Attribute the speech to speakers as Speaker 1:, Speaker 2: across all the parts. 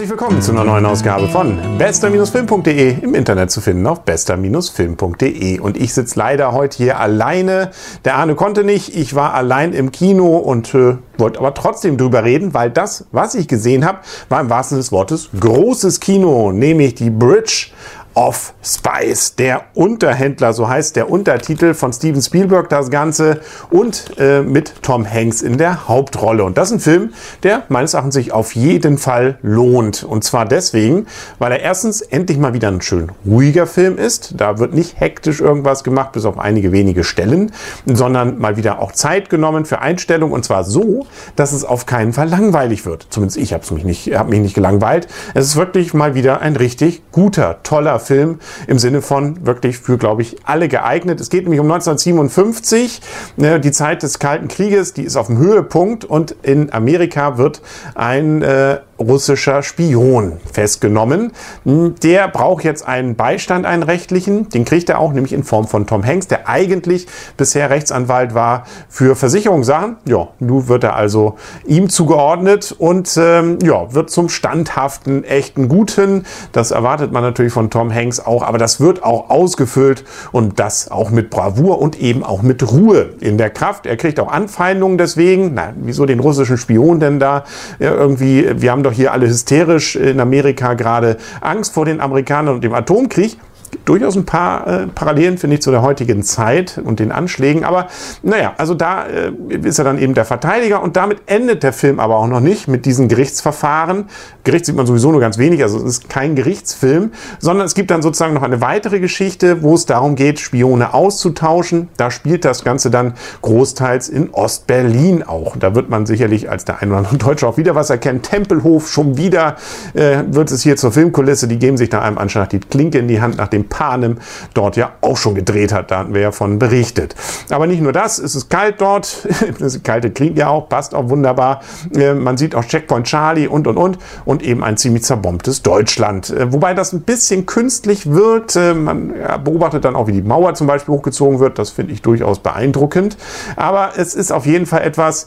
Speaker 1: Herzlich willkommen zu einer neuen Ausgabe von bester-film.de im Internet zu finden auf bester-film.de. Und ich sitze leider heute hier alleine. Der Arne konnte nicht. Ich war allein im Kino und äh, wollte aber trotzdem drüber reden, weil das, was ich gesehen habe, war im wahrsten Sinne des Wortes großes Kino, nämlich die Bridge of Spice, der Unterhändler, so heißt der Untertitel von Steven Spielberg, das Ganze und äh, mit Tom Hanks in der Hauptrolle. Und das ist ein Film, der meines Erachtens sich auf jeden Fall lohnt. Und zwar deswegen, weil er erstens endlich mal wieder ein schön ruhiger Film ist. Da wird nicht hektisch irgendwas gemacht, bis auf einige wenige Stellen, sondern mal wieder auch Zeit genommen für Einstellung und zwar so, dass es auf keinen Fall langweilig wird. Zumindest ich habe mich nicht, habe mich nicht gelangweilt. Es ist wirklich mal wieder ein richtig guter, toller Film im Sinne von wirklich für, glaube ich, alle geeignet. Es geht nämlich um 1957, ne, die Zeit des Kalten Krieges, die ist auf dem Höhepunkt und in Amerika wird ein äh, russischer Spion festgenommen. Der braucht jetzt einen Beistand, einen rechtlichen. Den kriegt er auch, nämlich in Form von Tom Hanks, der eigentlich bisher Rechtsanwalt war für Versicherungssachen. Ja, nun wird er also ihm zugeordnet und ähm, ja, wird zum standhaften, echten Guten. Das erwartet man natürlich von Tom Hanks auch, aber das wird auch ausgefüllt und das auch mit Bravour und eben auch mit Ruhe in der Kraft. Er kriegt auch Anfeindungen deswegen. Na, wieso den russischen Spion denn da ja, irgendwie? Wir haben doch hier alle hysterisch in Amerika gerade Angst vor den Amerikanern und dem Atomkrieg durchaus ein paar äh, Parallelen, finde ich, zu der heutigen Zeit und den Anschlägen. Aber naja, also da äh, ist er dann eben der Verteidiger und damit endet der Film aber auch noch nicht mit diesen Gerichtsverfahren. Gericht sieht man sowieso nur ganz wenig, also es ist kein Gerichtsfilm, sondern es gibt dann sozusagen noch eine weitere Geschichte, wo es darum geht, Spione auszutauschen. Da spielt das Ganze dann großteils in Ostberlin auch. Da wird man sicherlich als der ein oder andere Deutsche auch wieder was erkennen. Tempelhof schon wieder äh, wird es hier zur Filmkulisse. Die geben sich da einem anscheinend die Klinke in die Hand, nachdem Panem dort ja auch schon gedreht hat. Da hatten wir ja von berichtet. Aber nicht nur das, es ist kalt dort. Das kalte klingt ja auch, passt auch wunderbar. Äh, man sieht auch Checkpoint Charlie und und und und eben ein ziemlich zerbombtes Deutschland. Äh, wobei das ein bisschen künstlich wirkt. Äh, man beobachtet dann auch, wie die Mauer zum Beispiel hochgezogen wird. Das finde ich durchaus beeindruckend. Aber es ist auf jeden Fall etwas,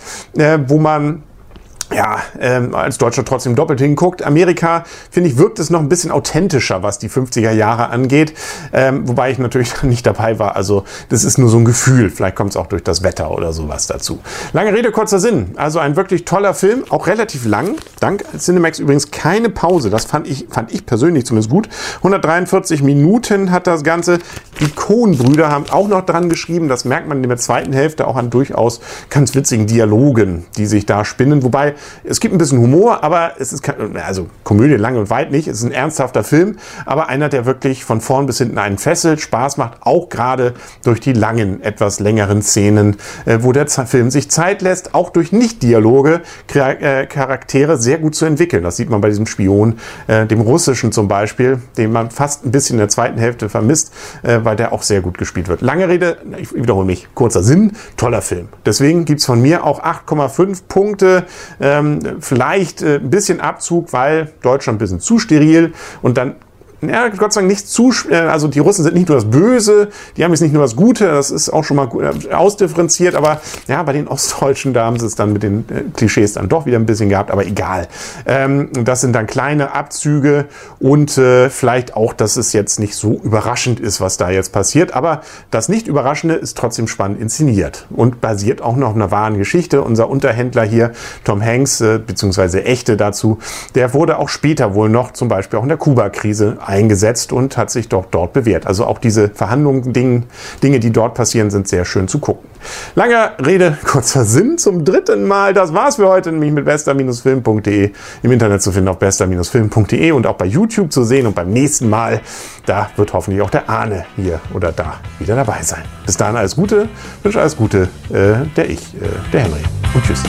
Speaker 1: wo man ja, ähm, als Deutscher trotzdem doppelt hinguckt. Amerika, finde ich, wirkt es noch ein bisschen authentischer, was die 50er Jahre angeht. Ähm, wobei ich natürlich nicht dabei war. Also das ist nur so ein Gefühl. Vielleicht kommt es auch durch das Wetter oder sowas dazu. Lange Rede, kurzer Sinn. Also ein wirklich toller Film, auch relativ lang. Dank Cinemax übrigens keine Pause. Das fand ich, fand ich persönlich zumindest gut. 143 Minuten hat das Ganze. Die Coen-Brüder haben auch noch dran geschrieben. Das merkt man in der zweiten Hälfte auch an durchaus ganz witzigen Dialogen, die sich da spinnen. Wobei es gibt ein bisschen Humor, aber es ist kein, also Komödie lang und weit nicht. Es ist ein ernsthafter Film, aber einer, der wirklich von vorn bis hinten einen fesselt, Spaß macht, auch gerade durch die langen, etwas längeren Szenen, äh, wo der Film sich Zeit lässt, auch durch Nicht-Dialoge äh, Charaktere sehr gut zu entwickeln. Das sieht man bei diesem Spion, äh, dem russischen zum Beispiel, den man fast ein bisschen in der zweiten Hälfte vermisst, weil der auch sehr gut gespielt wird. Lange Rede, ich wiederhole mich, kurzer Sinn, toller Film. Deswegen gibt es von mir auch 8,5 Punkte. Ähm, vielleicht äh, ein bisschen Abzug, weil Deutschland ein bisschen zu steril und dann ja, Gott sei Dank nicht zu, äh, also die Russen sind nicht nur das Böse, die haben jetzt nicht nur das Gute, das ist auch schon mal äh, ausdifferenziert, aber ja, bei den Ostdeutschen, da haben sie es dann mit den äh, Klischees dann doch wieder ein bisschen gehabt, aber egal. Ähm, das sind dann kleine Abzüge und äh, vielleicht auch, dass es jetzt nicht so überraschend ist, was da jetzt passiert, aber das nicht Überraschende ist trotzdem spannend inszeniert und basiert auch noch auf einer wahren Geschichte. Unser Unterhändler hier, Tom Hanks, äh, beziehungsweise Echte dazu, der wurde auch später wohl noch zum Beispiel auch in der Kuba-Krise eingesetzt und hat sich doch dort bewährt. Also auch diese Verhandlungen, Dinge, Dinge, die dort passieren, sind sehr schön zu gucken. Langer Rede, kurzer Sinn zum dritten Mal. Das war's für heute, nämlich mit bester-film.de im Internet zu finden auf bester-film.de und auch bei YouTube zu sehen. Und beim nächsten Mal, da wird hoffentlich auch der Ahne hier oder da wieder dabei sein. Bis dahin alles Gute, wünsche alles Gute, äh, der ich, äh, der Henry. Und tschüss.